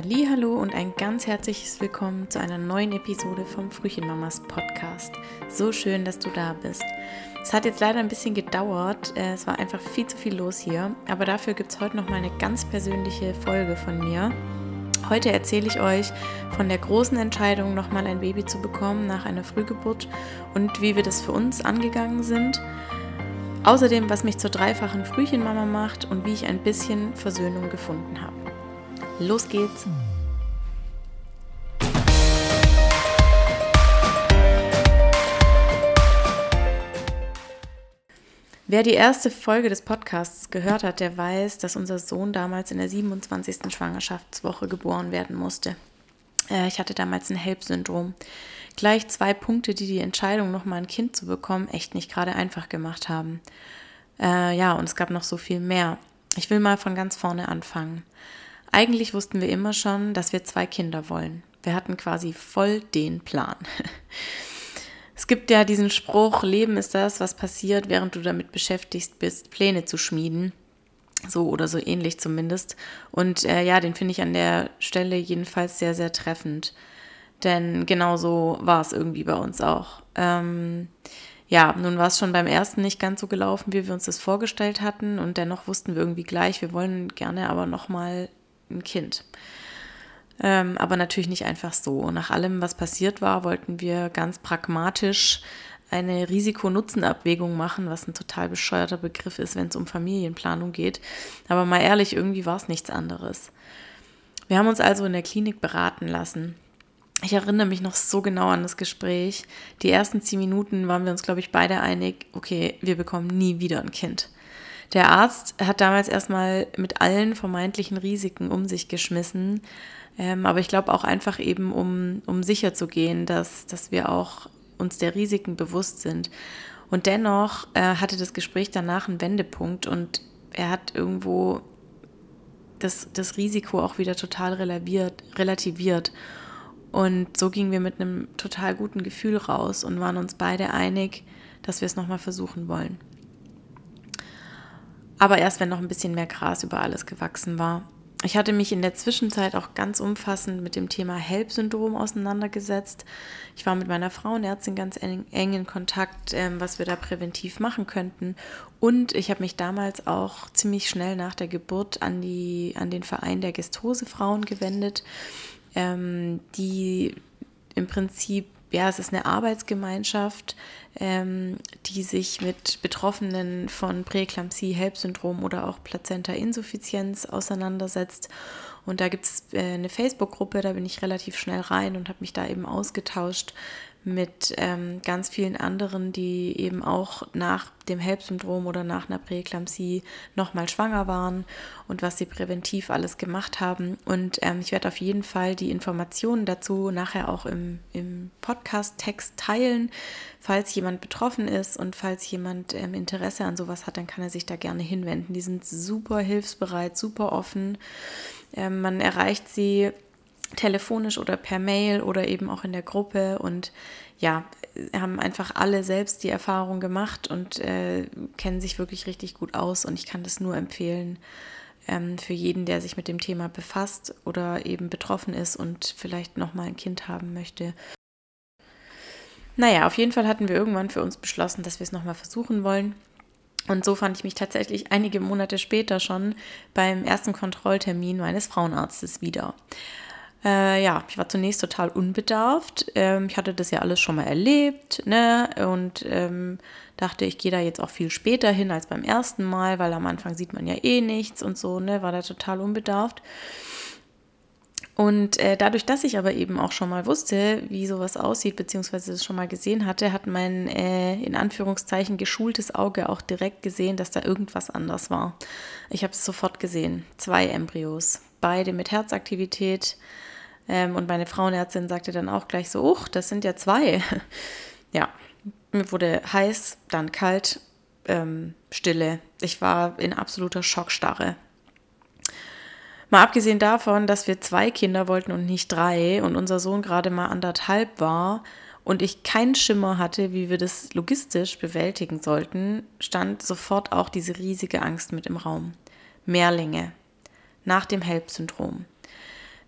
Hallo und ein ganz herzliches Willkommen zu einer neuen Episode vom Frühchenmamas Podcast. So schön, dass du da bist. Es hat jetzt leider ein bisschen gedauert, äh, es war einfach viel zu viel los hier, aber dafür gibt es heute noch mal eine ganz persönliche Folge von mir. Heute erzähle ich euch von der großen Entscheidung, nochmal ein Baby zu bekommen nach einer Frühgeburt und wie wir das für uns angegangen sind. Außerdem, was mich zur dreifachen Frühchenmama macht und wie ich ein bisschen Versöhnung gefunden habe. Los geht's! Wer die erste Folge des Podcasts gehört hat, der weiß, dass unser Sohn damals in der 27. Schwangerschaftswoche geboren werden musste. Äh, ich hatte damals ein HELP-Syndrom. Gleich zwei Punkte, die die Entscheidung, nochmal ein Kind zu bekommen, echt nicht gerade einfach gemacht haben. Äh, ja, und es gab noch so viel mehr. Ich will mal von ganz vorne anfangen. Eigentlich wussten wir immer schon, dass wir zwei Kinder wollen. Wir hatten quasi voll den Plan. Es gibt ja diesen Spruch, Leben ist das, was passiert, während du damit beschäftigt bist, Pläne zu schmieden. So oder so ähnlich zumindest. Und äh, ja, den finde ich an der Stelle jedenfalls sehr, sehr treffend. Denn genau so war es irgendwie bei uns auch. Ähm, ja, nun war es schon beim ersten nicht ganz so gelaufen, wie wir uns das vorgestellt hatten. Und dennoch wussten wir irgendwie gleich, wir wollen gerne aber nochmal ein Kind. Ähm, aber natürlich nicht einfach so. Nach allem, was passiert war, wollten wir ganz pragmatisch eine Risiko-Nutzen-Abwägung machen, was ein total bescheuerter Begriff ist, wenn es um Familienplanung geht. Aber mal ehrlich, irgendwie war es nichts anderes. Wir haben uns also in der Klinik beraten lassen. Ich erinnere mich noch so genau an das Gespräch. Die ersten zehn Minuten waren wir uns, glaube ich, beide einig, okay, wir bekommen nie wieder ein Kind. Der Arzt hat damals erstmal mit allen vermeintlichen Risiken um sich geschmissen. Ähm, aber ich glaube auch einfach eben, um, um sicher zu gehen, dass, dass wir auch uns der Risiken bewusst sind. Und dennoch äh, hatte das Gespräch danach einen Wendepunkt und er hat irgendwo das, das Risiko auch wieder total relativiert. Und so gingen wir mit einem total guten Gefühl raus und waren uns beide einig, dass wir es nochmal versuchen wollen. Aber erst wenn noch ein bisschen mehr Gras über alles gewachsen war. Ich hatte mich in der Zwischenzeit auch ganz umfassend mit dem Thema HELP-Syndrom auseinandergesetzt. Ich war mit meiner Frauenärztin ganz eng, eng in Kontakt, ähm, was wir da präventiv machen könnten. Und ich habe mich damals auch ziemlich schnell nach der Geburt an, die, an den Verein der Gestose-Frauen gewendet, ähm, die im Prinzip ja, es ist eine Arbeitsgemeinschaft, ähm, die sich mit Betroffenen von Präeklampsie, HELP-Syndrom oder auch Plazenta-Insuffizienz auseinandersetzt. Und da gibt es äh, eine Facebook-Gruppe, da bin ich relativ schnell rein und habe mich da eben ausgetauscht mit ähm, ganz vielen anderen, die eben auch nach dem HELP-Syndrom oder nach einer Präeklampsie nochmal schwanger waren und was sie präventiv alles gemacht haben. Und ähm, ich werde auf jeden Fall die Informationen dazu nachher auch im, im Podcast-Text teilen. Falls jemand betroffen ist und falls jemand ähm, Interesse an sowas hat, dann kann er sich da gerne hinwenden. Die sind super hilfsbereit, super offen. Ähm, man erreicht sie telefonisch oder per Mail oder eben auch in der Gruppe und ja, haben einfach alle selbst die Erfahrung gemacht und äh, kennen sich wirklich richtig gut aus und ich kann das nur empfehlen ähm, für jeden, der sich mit dem Thema befasst oder eben betroffen ist und vielleicht nochmal ein Kind haben möchte. Naja, auf jeden Fall hatten wir irgendwann für uns beschlossen, dass wir es nochmal versuchen wollen. Und so fand ich mich tatsächlich einige Monate später schon beim ersten Kontrolltermin meines Frauenarztes wieder. Äh, ja, ich war zunächst total unbedarft. Ähm, ich hatte das ja alles schon mal erlebt, ne? Und ähm, dachte, ich gehe da jetzt auch viel später hin als beim ersten Mal, weil am Anfang sieht man ja eh nichts und so, ne? War da total unbedarft. Und äh, dadurch, dass ich aber eben auch schon mal wusste, wie sowas aussieht, beziehungsweise es schon mal gesehen hatte, hat mein äh, in Anführungszeichen geschultes Auge auch direkt gesehen, dass da irgendwas anders war. Ich habe es sofort gesehen. Zwei Embryos, beide mit Herzaktivität. Ähm, und meine Frauenärztin sagte dann auch gleich so, uch, das sind ja zwei. ja, mir wurde heiß, dann kalt, ähm, Stille. Ich war in absoluter Schockstarre. Mal abgesehen davon, dass wir zwei Kinder wollten und nicht drei und unser Sohn gerade mal anderthalb war und ich keinen Schimmer hatte, wie wir das logistisch bewältigen sollten, stand sofort auch diese riesige Angst mit im Raum. Mehrlinge. Nach dem HELP-Syndrom.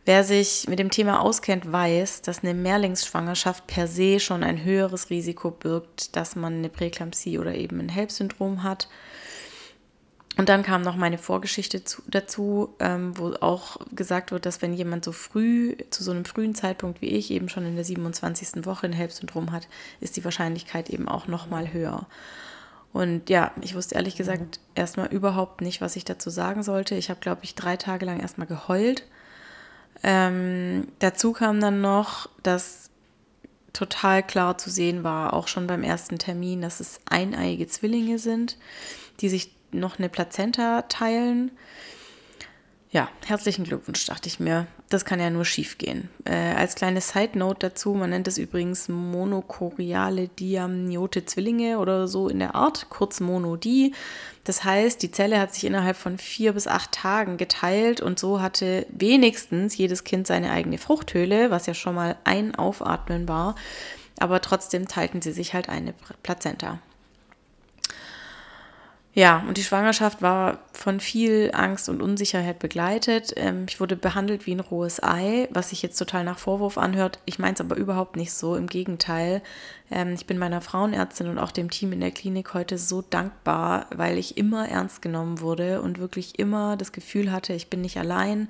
Wer sich mit dem Thema auskennt, weiß, dass eine Mehrlingsschwangerschaft per se schon ein höheres Risiko birgt, dass man eine Präklampsie oder eben ein HELP-Syndrom hat. Und dann kam noch meine Vorgeschichte zu, dazu, ähm, wo auch gesagt wird, dass wenn jemand so früh, zu so einem frühen Zeitpunkt wie ich, eben schon in der 27. Woche ein HELP-Syndrom hat, ist die Wahrscheinlichkeit eben auch nochmal höher. Und ja, ich wusste ehrlich gesagt erstmal überhaupt nicht, was ich dazu sagen sollte. Ich habe, glaube ich, drei Tage lang erstmal geheult. Ähm, dazu kam dann noch, dass total klar zu sehen war, auch schon beim ersten Termin, dass es eineiige Zwillinge sind, die sich noch eine Plazenta teilen. Ja, herzlichen Glückwunsch, dachte ich mir. Das kann ja nur schief gehen. Äh, als kleine Side Note dazu, man nennt es übrigens monochoriale Diamniote Zwillinge oder so in der Art, kurz Monodi. Das heißt, die Zelle hat sich innerhalb von vier bis acht Tagen geteilt und so hatte wenigstens jedes Kind seine eigene Fruchthöhle, was ja schon mal ein Aufatmen war. Aber trotzdem teilten sie sich halt eine Plazenta. Ja, und die Schwangerschaft war von viel Angst und Unsicherheit begleitet. Ähm, ich wurde behandelt wie ein rohes Ei, was sich jetzt total nach Vorwurf anhört. Ich meine es aber überhaupt nicht so. Im Gegenteil, ähm, ich bin meiner Frauenärztin und auch dem Team in der Klinik heute so dankbar, weil ich immer ernst genommen wurde und wirklich immer das Gefühl hatte, ich bin nicht allein.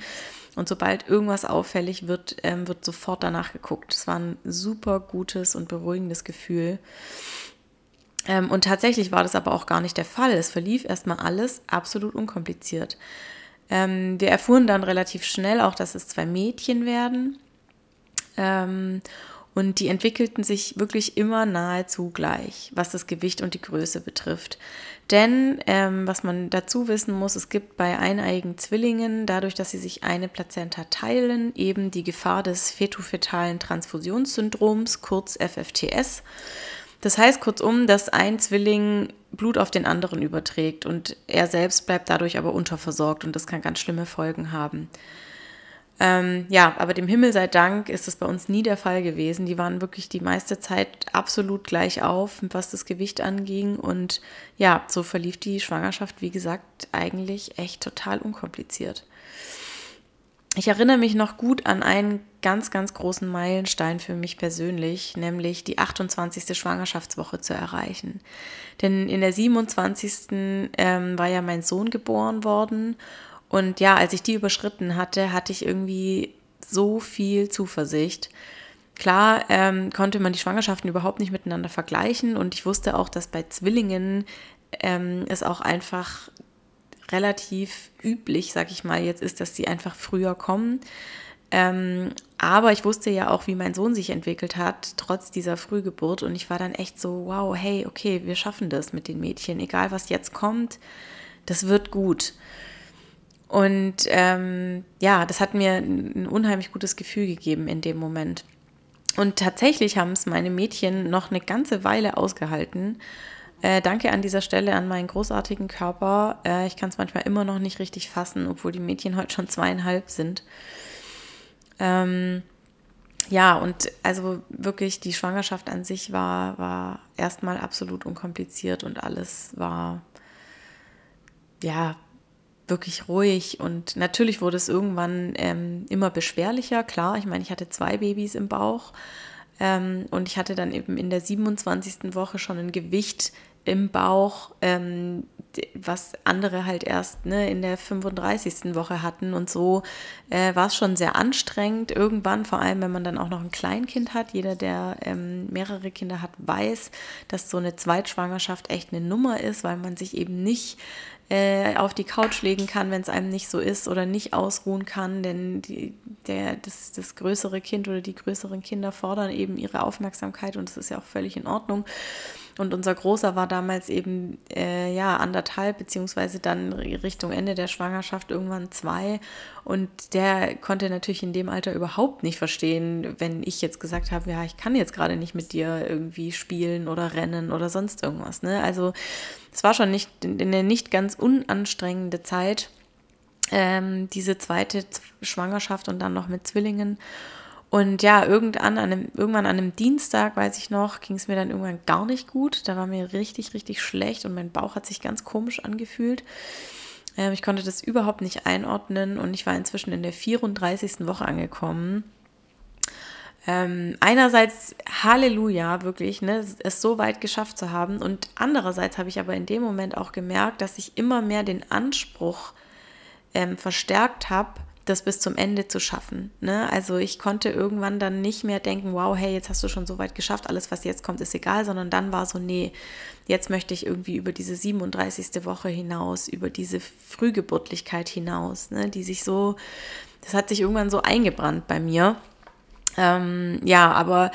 Und sobald irgendwas auffällig wird, ähm, wird sofort danach geguckt. Es war ein super gutes und beruhigendes Gefühl. Ähm, und tatsächlich war das aber auch gar nicht der Fall. Es verlief erstmal alles absolut unkompliziert. Ähm, wir erfuhren dann relativ schnell auch, dass es zwei Mädchen werden. Ähm, und die entwickelten sich wirklich immer nahezu gleich, was das Gewicht und die Größe betrifft. Denn ähm, was man dazu wissen muss, es gibt bei eineigen Zwillingen, dadurch, dass sie sich eine Plazenta teilen, eben die Gefahr des fetofetalen Transfusionssyndroms, kurz FFTS. Das heißt kurzum, dass ein Zwilling Blut auf den anderen überträgt und er selbst bleibt dadurch aber unterversorgt und das kann ganz schlimme Folgen haben. Ähm, ja, aber dem Himmel sei Dank ist das bei uns nie der Fall gewesen. Die waren wirklich die meiste Zeit absolut gleich auf, was das Gewicht anging. Und ja, so verlief die Schwangerschaft, wie gesagt, eigentlich echt total unkompliziert. Ich erinnere mich noch gut an einen ganz, ganz großen Meilenstein für mich persönlich, nämlich die 28. Schwangerschaftswoche zu erreichen. Denn in der 27. Ähm, war ja mein Sohn geboren worden. Und ja, als ich die überschritten hatte, hatte ich irgendwie so viel Zuversicht. Klar ähm, konnte man die Schwangerschaften überhaupt nicht miteinander vergleichen und ich wusste auch, dass bei Zwillingen ähm, es auch einfach relativ üblich, sag ich mal, jetzt ist, dass sie einfach früher kommen. Ähm, aber ich wusste ja auch, wie mein Sohn sich entwickelt hat, trotz dieser Frühgeburt. Und ich war dann echt so, wow, hey, okay, wir schaffen das mit den Mädchen. Egal, was jetzt kommt, das wird gut. Und ähm, ja, das hat mir ein unheimlich gutes Gefühl gegeben in dem Moment. Und tatsächlich haben es meine Mädchen noch eine ganze Weile ausgehalten. Äh, danke an dieser Stelle an meinen großartigen Körper. Äh, ich kann es manchmal immer noch nicht richtig fassen, obwohl die Mädchen heute schon zweieinhalb sind. Ähm, ja, und also wirklich die Schwangerschaft an sich war, war erstmal absolut unkompliziert und alles war ja wirklich ruhig und natürlich wurde es irgendwann ähm, immer beschwerlicher. Klar, ich meine, ich hatte zwei Babys im Bauch ähm, und ich hatte dann eben in der 27. Woche schon ein Gewicht, im Bauch, ähm, was andere halt erst ne, in der 35. Woche hatten. Und so äh, war es schon sehr anstrengend irgendwann, vor allem wenn man dann auch noch ein Kleinkind hat. Jeder, der ähm, mehrere Kinder hat, weiß, dass so eine Zweitschwangerschaft echt eine Nummer ist, weil man sich eben nicht äh, auf die Couch legen kann, wenn es einem nicht so ist oder nicht ausruhen kann, denn die, der, das, das größere Kind oder die größeren Kinder fordern eben ihre Aufmerksamkeit und das ist ja auch völlig in Ordnung. Und unser Großer war damals eben äh, ja anderthalb, beziehungsweise dann Richtung Ende der Schwangerschaft irgendwann zwei. Und der konnte natürlich in dem Alter überhaupt nicht verstehen, wenn ich jetzt gesagt habe, ja, ich kann jetzt gerade nicht mit dir irgendwie spielen oder rennen oder sonst irgendwas. Ne? Also es war schon nicht eine nicht ganz unanstrengende Zeit, ähm, diese zweite Schwangerschaft und dann noch mit Zwillingen. Und ja, irgendwann an einem, irgendwann an einem Dienstag, weiß ich noch, ging es mir dann irgendwann gar nicht gut. Da war mir richtig, richtig schlecht und mein Bauch hat sich ganz komisch angefühlt. Ähm, ich konnte das überhaupt nicht einordnen und ich war inzwischen in der 34. Woche angekommen. Ähm, einerseits Halleluja, wirklich, ne, es so weit geschafft zu haben. Und andererseits habe ich aber in dem Moment auch gemerkt, dass ich immer mehr den Anspruch ähm, verstärkt habe, das bis zum Ende zu schaffen. Ne? Also ich konnte irgendwann dann nicht mehr denken, wow, hey, jetzt hast du schon so weit geschafft, alles, was jetzt kommt, ist egal, sondern dann war so, nee, jetzt möchte ich irgendwie über diese 37. Woche hinaus, über diese Frühgeburtlichkeit hinaus, ne? die sich so, das hat sich irgendwann so eingebrannt bei mir. Ähm, ja, aber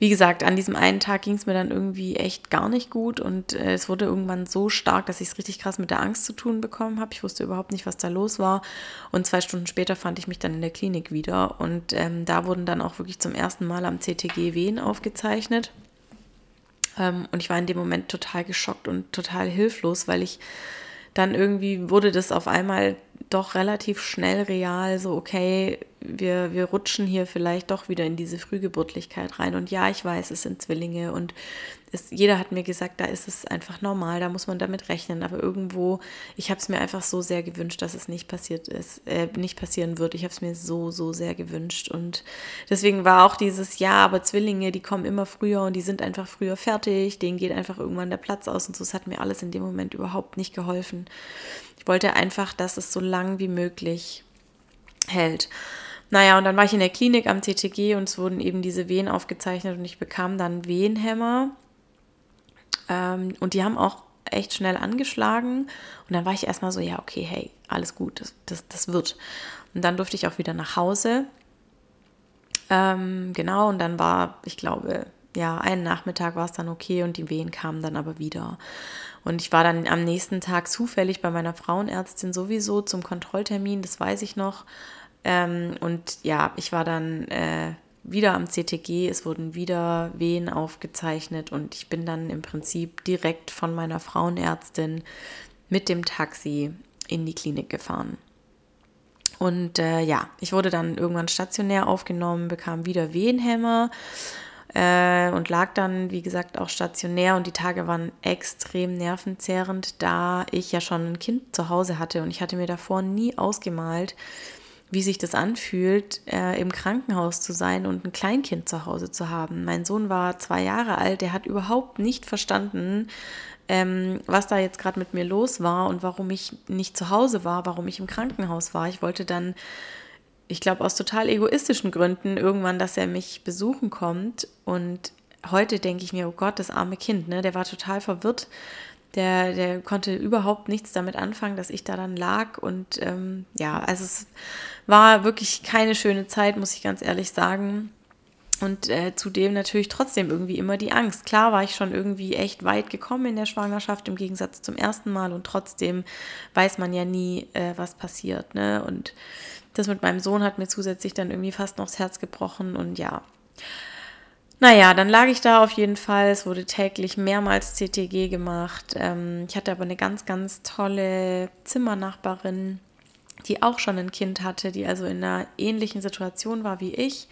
wie gesagt, an diesem einen Tag ging es mir dann irgendwie echt gar nicht gut und äh, es wurde irgendwann so stark, dass ich es richtig krass mit der Angst zu tun bekommen habe. Ich wusste überhaupt nicht, was da los war. Und zwei Stunden später fand ich mich dann in der Klinik wieder und ähm, da wurden dann auch wirklich zum ersten Mal am CTG Wehen aufgezeichnet. Ähm, und ich war in dem Moment total geschockt und total hilflos, weil ich dann irgendwie wurde das auf einmal doch relativ schnell real, so okay, wir, wir rutschen hier vielleicht doch wieder in diese Frühgeburtlichkeit rein. Und ja, ich weiß, es sind Zwillinge und es, jeder hat mir gesagt, da ist es einfach normal, da muss man damit rechnen. Aber irgendwo, ich habe es mir einfach so sehr gewünscht, dass es nicht passiert ist, äh, nicht passieren wird. Ich habe es mir so, so sehr gewünscht. Und deswegen war auch dieses Ja, aber Zwillinge, die kommen immer früher und die sind einfach früher fertig, denen geht einfach irgendwann der Platz aus und so. Es hat mir alles in dem Moment überhaupt nicht geholfen. Ich wollte einfach, dass es so lang wie möglich hält. Naja, und dann war ich in der Klinik am CTG und es wurden eben diese Wehen aufgezeichnet und ich bekam dann Wehenhämmer. Ähm, und die haben auch echt schnell angeschlagen. Und dann war ich erstmal so, ja, okay, hey, alles gut, das, das, das wird. Und dann durfte ich auch wieder nach Hause. Ähm, genau, und dann war, ich glaube, ja, einen Nachmittag war es dann okay und die Wehen kamen dann aber wieder. Und ich war dann am nächsten Tag zufällig bei meiner Frauenärztin sowieso zum Kontrolltermin, das weiß ich noch. Ähm, und ja, ich war dann äh, wieder am CTG, es wurden wieder Wehen aufgezeichnet und ich bin dann im Prinzip direkt von meiner Frauenärztin mit dem Taxi in die Klinik gefahren. Und äh, ja, ich wurde dann irgendwann stationär aufgenommen, bekam wieder Wehenhämmer äh, und lag dann, wie gesagt, auch stationär. Und die Tage waren extrem nervenzehrend, da ich ja schon ein Kind zu Hause hatte und ich hatte mir davor nie ausgemalt, wie sich das anfühlt, äh, im Krankenhaus zu sein und ein Kleinkind zu Hause zu haben. Mein Sohn war zwei Jahre alt, der hat überhaupt nicht verstanden, ähm, was da jetzt gerade mit mir los war und warum ich nicht zu Hause war, warum ich im Krankenhaus war. Ich wollte dann, ich glaube, aus total egoistischen Gründen irgendwann, dass er mich besuchen kommt. Und heute denke ich mir, oh Gott, das arme Kind, ne? Der war total verwirrt der, der konnte überhaupt nichts damit anfangen, dass ich da dann lag. Und ähm, ja, also es war wirklich keine schöne Zeit, muss ich ganz ehrlich sagen. Und äh, zudem natürlich trotzdem irgendwie immer die Angst. Klar war ich schon irgendwie echt weit gekommen in der Schwangerschaft im Gegensatz zum ersten Mal und trotzdem weiß man ja nie, äh, was passiert. Ne? Und das mit meinem Sohn hat mir zusätzlich dann irgendwie fast noch das Herz gebrochen und ja. Naja, dann lag ich da auf jeden Fall. Es wurde täglich mehrmals CTG gemacht. Ähm, ich hatte aber eine ganz, ganz tolle Zimmernachbarin, die auch schon ein Kind hatte, die also in einer ähnlichen Situation war wie ich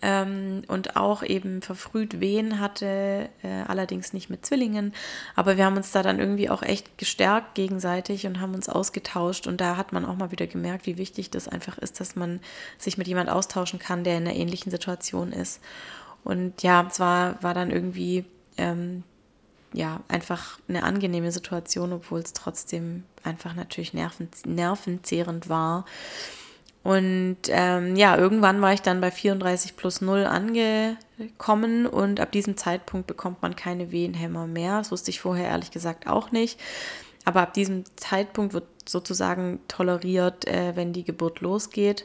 ähm, und auch eben verfrüht Wehen hatte, äh, allerdings nicht mit Zwillingen. Aber wir haben uns da dann irgendwie auch echt gestärkt gegenseitig und haben uns ausgetauscht. Und da hat man auch mal wieder gemerkt, wie wichtig das einfach ist, dass man sich mit jemand austauschen kann, der in einer ähnlichen Situation ist. Und ja, es war, war dann irgendwie ähm, ja, einfach eine angenehme Situation, obwohl es trotzdem einfach natürlich nerven, nervenzehrend war. Und ähm, ja, irgendwann war ich dann bei 34 plus 0 angekommen und ab diesem Zeitpunkt bekommt man keine Wehenhämmer mehr. Das wusste ich vorher ehrlich gesagt auch nicht. Aber ab diesem Zeitpunkt wird sozusagen toleriert, äh, wenn die Geburt losgeht.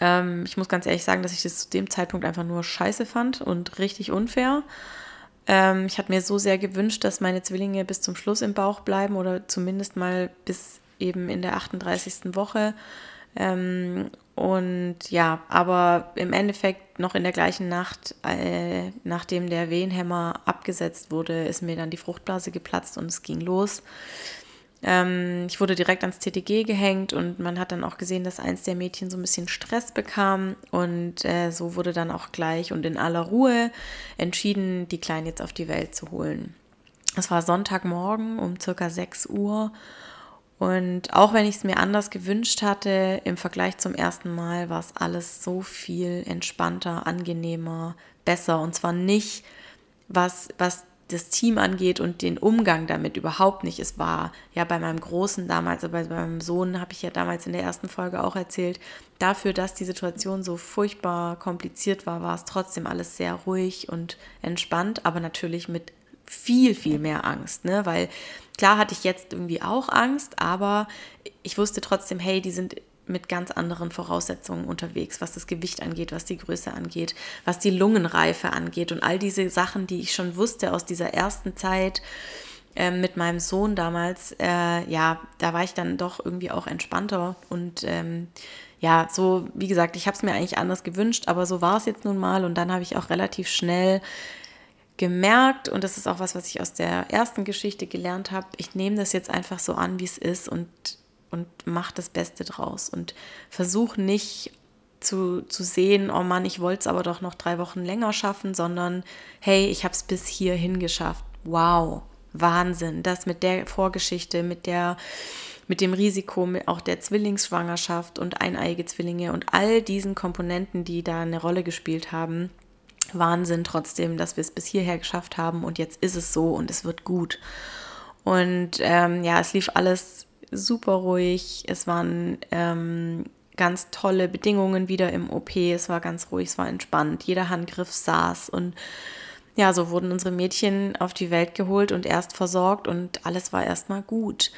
Ähm, ich muss ganz ehrlich sagen, dass ich das zu dem Zeitpunkt einfach nur scheiße fand und richtig unfair. Ähm, ich hatte mir so sehr gewünscht, dass meine Zwillinge bis zum Schluss im Bauch bleiben oder zumindest mal bis eben in der 38. Woche. Ähm, und ja, aber im Endeffekt noch in der gleichen Nacht, äh, nachdem der Wehenhämmer abgesetzt wurde, ist mir dann die Fruchtblase geplatzt und es ging los. Ähm, ich wurde direkt ans TTG gehängt und man hat dann auch gesehen, dass eins der Mädchen so ein bisschen Stress bekam und äh, so wurde dann auch gleich und in aller Ruhe entschieden, die Kleine jetzt auf die Welt zu holen. Es war Sonntagmorgen um circa 6 Uhr Und auch wenn ich es mir anders gewünscht hatte, im Vergleich zum ersten Mal war es alles so viel entspannter, angenehmer, besser. Und zwar nicht, was, was das Team angeht und den Umgang damit überhaupt nicht. Es war ja bei meinem Großen damals, aber bei meinem Sohn habe ich ja damals in der ersten Folge auch erzählt, dafür, dass die Situation so furchtbar kompliziert war, war es trotzdem alles sehr ruhig und entspannt, aber natürlich mit viel, viel mehr Angst, ne? Weil klar hatte ich jetzt irgendwie auch Angst, aber ich wusste trotzdem, hey, die sind mit ganz anderen Voraussetzungen unterwegs, was das Gewicht angeht, was die Größe angeht, was die Lungenreife angeht und all diese Sachen, die ich schon wusste aus dieser ersten Zeit äh, mit meinem Sohn damals. Äh, ja, da war ich dann doch irgendwie auch entspannter und ähm, ja, so wie gesagt, ich habe es mir eigentlich anders gewünscht, aber so war es jetzt nun mal und dann habe ich auch relativ schnell gemerkt und das ist auch was, was ich aus der ersten Geschichte gelernt habe. Ich nehme das jetzt einfach so an, wie es ist und und mach das Beste draus und versuch nicht zu, zu sehen, oh Mann, ich wollte es aber doch noch drei Wochen länger schaffen, sondern hey, ich habe es bis hierhin geschafft. Wow, Wahnsinn. Das mit der Vorgeschichte, mit der mit dem Risiko auch der Zwillingsschwangerschaft und eineige Zwillinge und all diesen Komponenten, die da eine Rolle gespielt haben. Wahnsinn trotzdem, dass wir es bis hierher geschafft haben und jetzt ist es so und es wird gut. Und ähm, ja, es lief alles super ruhig. Es waren ähm, ganz tolle Bedingungen wieder im OP. Es war ganz ruhig, es war entspannt. Jeder Handgriff saß und ja, so wurden unsere Mädchen auf die Welt geholt und erst versorgt und alles war erstmal gut.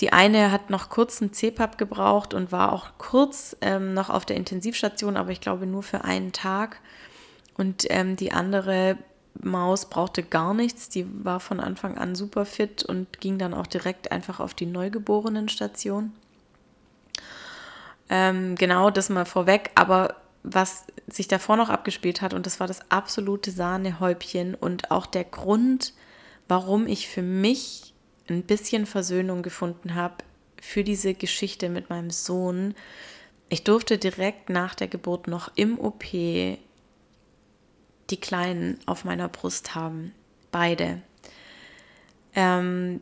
Die eine hat noch kurz einen CPAP gebraucht und war auch kurz ähm, noch auf der Intensivstation, aber ich glaube nur für einen Tag. Und ähm, die andere Maus brauchte gar nichts. Die war von Anfang an super fit und ging dann auch direkt einfach auf die Neugeborenenstation. Ähm, genau, das mal vorweg. Aber was sich davor noch abgespielt hat, und das war das absolute Sahnehäubchen und auch der Grund, warum ich für mich ein bisschen Versöhnung gefunden habe für diese Geschichte mit meinem Sohn. Ich durfte direkt nach der Geburt noch im OP die Kleinen auf meiner Brust haben. Beide. Ähm,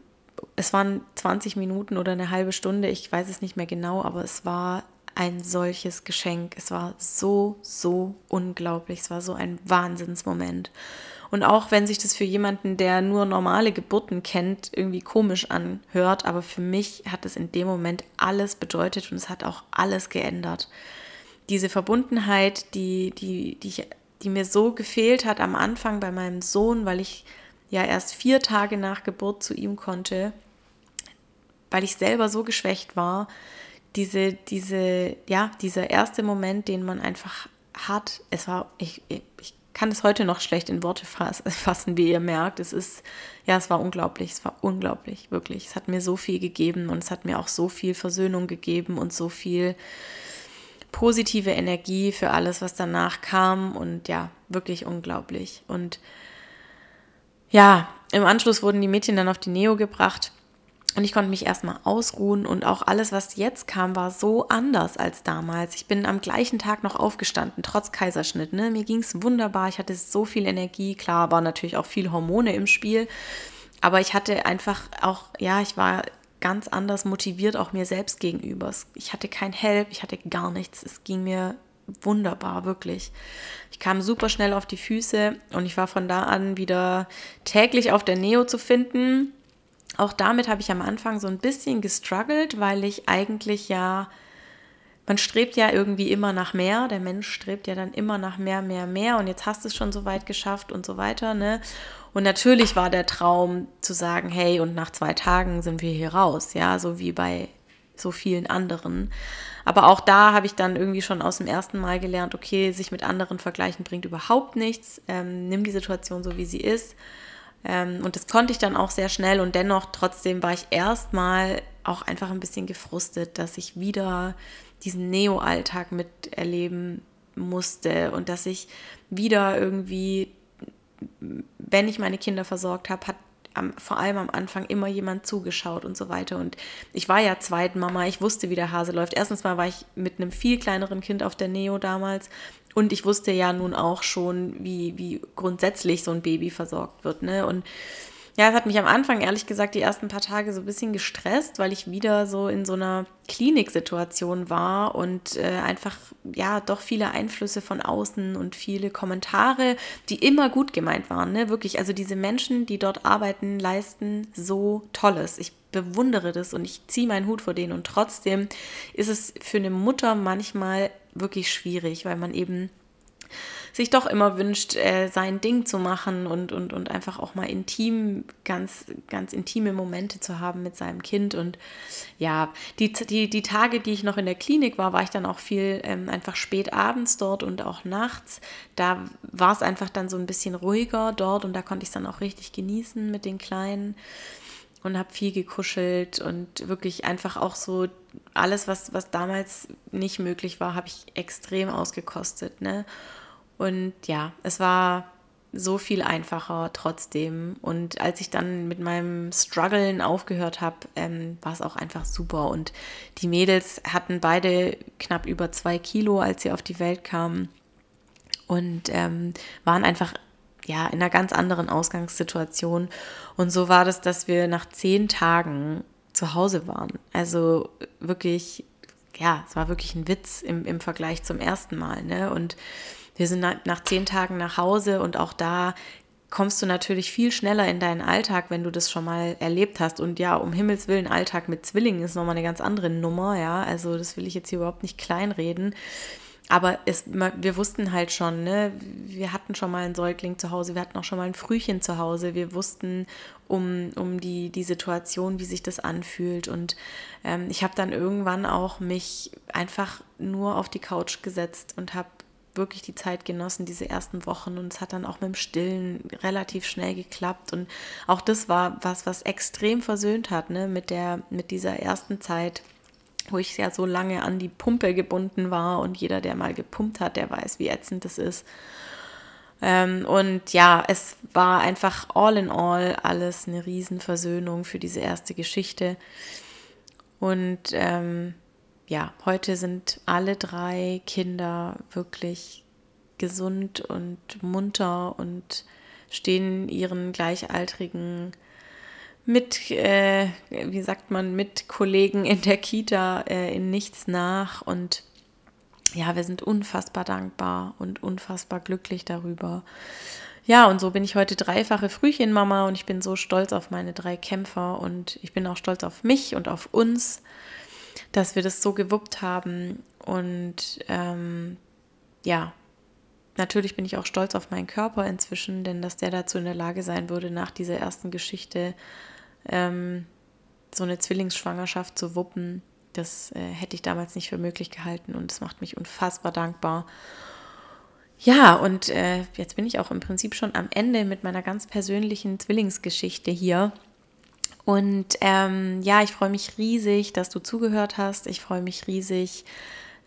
es waren 20 Minuten oder eine halbe Stunde, ich weiß es nicht mehr genau, aber es war ein solches Geschenk. Es war so, so unglaublich. Es war so ein Wahnsinnsmoment. Und auch wenn sich das für jemanden, der nur normale Geburten kennt, irgendwie komisch anhört, aber für mich hat es in dem Moment alles bedeutet und es hat auch alles geändert. Diese Verbundenheit, die, die, die ich die mir so gefehlt hat am Anfang bei meinem Sohn, weil ich ja erst vier Tage nach Geburt zu ihm konnte, weil ich selber so geschwächt war. Diese, diese, ja, dieser erste Moment, den man einfach hat, es war, ich, ich kann es heute noch schlecht in Worte fassen, wie ihr merkt. Es ist, ja, es war unglaublich, es war unglaublich, wirklich. Es hat mir so viel gegeben und es hat mir auch so viel Versöhnung gegeben und so viel, positive Energie für alles, was danach kam und ja, wirklich unglaublich. Und ja, im Anschluss wurden die Mädchen dann auf die Neo gebracht und ich konnte mich erstmal ausruhen und auch alles, was jetzt kam, war so anders als damals. Ich bin am gleichen Tag noch aufgestanden, trotz Kaiserschnitt. Ne? Mir ging es wunderbar, ich hatte so viel Energie. Klar, war natürlich auch viel Hormone im Spiel, aber ich hatte einfach auch, ja, ich war ganz anders motiviert, auch mir selbst gegenüber. Ich hatte kein Help, ich hatte gar nichts. Es ging mir wunderbar, wirklich. Ich kam super schnell auf die Füße und ich war von da an wieder täglich auf der Neo zu finden. Auch damit habe ich am Anfang so ein bisschen gestruggelt, weil ich eigentlich ja, man strebt ja irgendwie immer nach mehr. Der Mensch strebt ja dann immer nach mehr, mehr, mehr. Und jetzt hast du es schon so weit geschafft und so weiter. Ne? Und natürlich war der Traum zu sagen, hey, und nach zwei Tagen sind wir hier raus, ja, so wie bei so vielen anderen. Aber auch da habe ich dann irgendwie schon aus dem ersten Mal gelernt, okay, sich mit anderen vergleichen bringt überhaupt nichts. Ähm, nimm die Situation so, wie sie ist. Ähm, und das konnte ich dann auch sehr schnell und dennoch trotzdem war ich erstmal auch einfach ein bisschen gefrustet, dass ich wieder diesen Neo-Alltag miterleben musste und dass ich wieder irgendwie wenn ich meine Kinder versorgt habe, hat am, vor allem am Anfang immer jemand zugeschaut und so weiter. Und ich war ja Zweitmama, ich wusste, wie der Hase läuft. Erstens mal war ich mit einem viel kleineren Kind auf der Neo damals und ich wusste ja nun auch schon, wie, wie grundsätzlich so ein Baby versorgt wird. Ne? Und ja, es hat mich am Anfang, ehrlich gesagt, die ersten paar Tage so ein bisschen gestresst, weil ich wieder so in so einer Kliniksituation war und äh, einfach, ja, doch viele Einflüsse von außen und viele Kommentare, die immer gut gemeint waren, ne? Wirklich, also diese Menschen, die dort arbeiten, leisten so Tolles. Ich bewundere das und ich ziehe meinen Hut vor denen und trotzdem ist es für eine Mutter manchmal wirklich schwierig, weil man eben sich doch immer wünscht, äh, sein Ding zu machen und, und, und einfach auch mal intim, ganz, ganz intime Momente zu haben mit seinem Kind. Und ja, die, die, die Tage, die ich noch in der Klinik war, war ich dann auch viel ähm, einfach spät abends dort und auch nachts. Da war es einfach dann so ein bisschen ruhiger dort und da konnte ich es dann auch richtig genießen mit den Kleinen und habe viel gekuschelt und wirklich einfach auch so alles, was, was damals nicht möglich war, habe ich extrem ausgekostet. Ne? Und ja, es war so viel einfacher trotzdem. Und als ich dann mit meinem Struggeln aufgehört habe, ähm, war es auch einfach super. Und die Mädels hatten beide knapp über zwei Kilo, als sie auf die Welt kamen. Und ähm, waren einfach ja in einer ganz anderen Ausgangssituation. Und so war das, dass wir nach zehn Tagen zu Hause waren. Also wirklich, ja, es war wirklich ein Witz im, im Vergleich zum ersten Mal. Ne? Und wir sind nach zehn Tagen nach Hause und auch da kommst du natürlich viel schneller in deinen Alltag, wenn du das schon mal erlebt hast. Und ja, um Himmels Willen, Alltag mit Zwillingen ist nochmal eine ganz andere Nummer, ja. Also das will ich jetzt hier überhaupt nicht kleinreden. Aber es, wir wussten halt schon, ne, wir hatten schon mal einen Säugling zu Hause, wir hatten auch schon mal ein Frühchen zu Hause, wir wussten um, um die, die Situation, wie sich das anfühlt. Und ähm, ich habe dann irgendwann auch mich einfach nur auf die Couch gesetzt und habe wirklich die Zeit genossen, diese ersten Wochen. Und es hat dann auch mit dem Stillen relativ schnell geklappt. Und auch das war was, was extrem versöhnt hat, ne, mit der, mit dieser ersten Zeit wo ich ja so lange an die Pumpe gebunden war und jeder, der mal gepumpt hat, der weiß, wie ätzend das ist. Ähm, und ja, es war einfach all in all alles eine Riesenversöhnung für diese erste Geschichte. Und ähm, ja, heute sind alle drei Kinder wirklich gesund und munter und stehen ihren gleichaltrigen mit, äh, wie sagt man, mit Kollegen in der Kita äh, in nichts nach. Und ja, wir sind unfassbar dankbar und unfassbar glücklich darüber. Ja, und so bin ich heute dreifache Frühchenmama und ich bin so stolz auf meine drei Kämpfer und ich bin auch stolz auf mich und auf uns dass wir das so gewuppt haben. Und ähm, ja, natürlich bin ich auch stolz auf meinen Körper inzwischen, denn dass der dazu in der Lage sein würde, nach dieser ersten Geschichte ähm, so eine Zwillingsschwangerschaft zu wuppen, das äh, hätte ich damals nicht für möglich gehalten und es macht mich unfassbar dankbar. Ja, und äh, jetzt bin ich auch im Prinzip schon am Ende mit meiner ganz persönlichen Zwillingsgeschichte hier. Und ähm, ja, ich freue mich riesig, dass du zugehört hast. Ich freue mich riesig,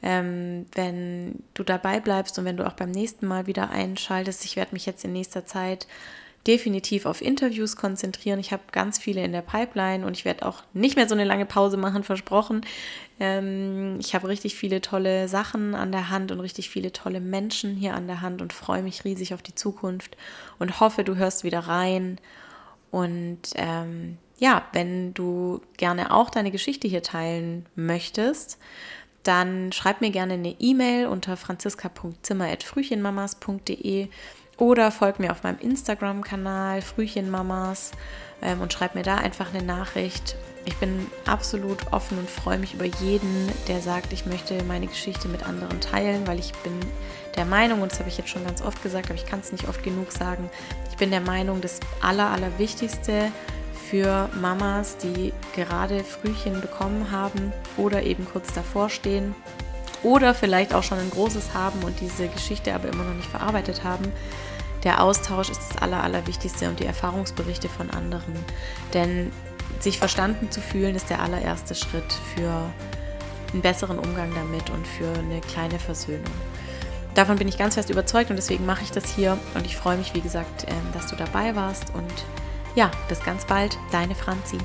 ähm, wenn du dabei bleibst und wenn du auch beim nächsten Mal wieder einschaltest. Ich werde mich jetzt in nächster Zeit definitiv auf Interviews konzentrieren. Ich habe ganz viele in der Pipeline und ich werde auch nicht mehr so eine lange Pause machen, versprochen. Ähm, ich habe richtig viele tolle Sachen an der Hand und richtig viele tolle Menschen hier an der Hand und freue mich riesig auf die Zukunft und hoffe, du hörst wieder rein. Und ähm, ja, wenn du gerne auch deine Geschichte hier teilen möchtest, dann schreib mir gerne eine E-Mail unter franziska.zimmer.frühchenmamas.de oder folg mir auf meinem Instagram-Kanal Frühchenmamas ähm, und schreib mir da einfach eine Nachricht. Ich bin absolut offen und freue mich über jeden, der sagt, ich möchte meine Geschichte mit anderen teilen, weil ich bin der Meinung, und das habe ich jetzt schon ganz oft gesagt, aber ich kann es nicht oft genug sagen, ich bin der Meinung, das Aller, Allerwichtigste für Mamas, die gerade Frühchen bekommen haben oder eben kurz davor stehen oder vielleicht auch schon ein großes haben und diese Geschichte aber immer noch nicht verarbeitet haben. Der Austausch ist das Aller, Allerwichtigste und die Erfahrungsberichte von anderen. Denn sich verstanden zu fühlen ist der allererste Schritt für einen besseren Umgang damit und für eine kleine Versöhnung. Davon bin ich ganz fest überzeugt und deswegen mache ich das hier und ich freue mich, wie gesagt, ähm, dass du dabei warst und ja, bis ganz bald, deine Franzi.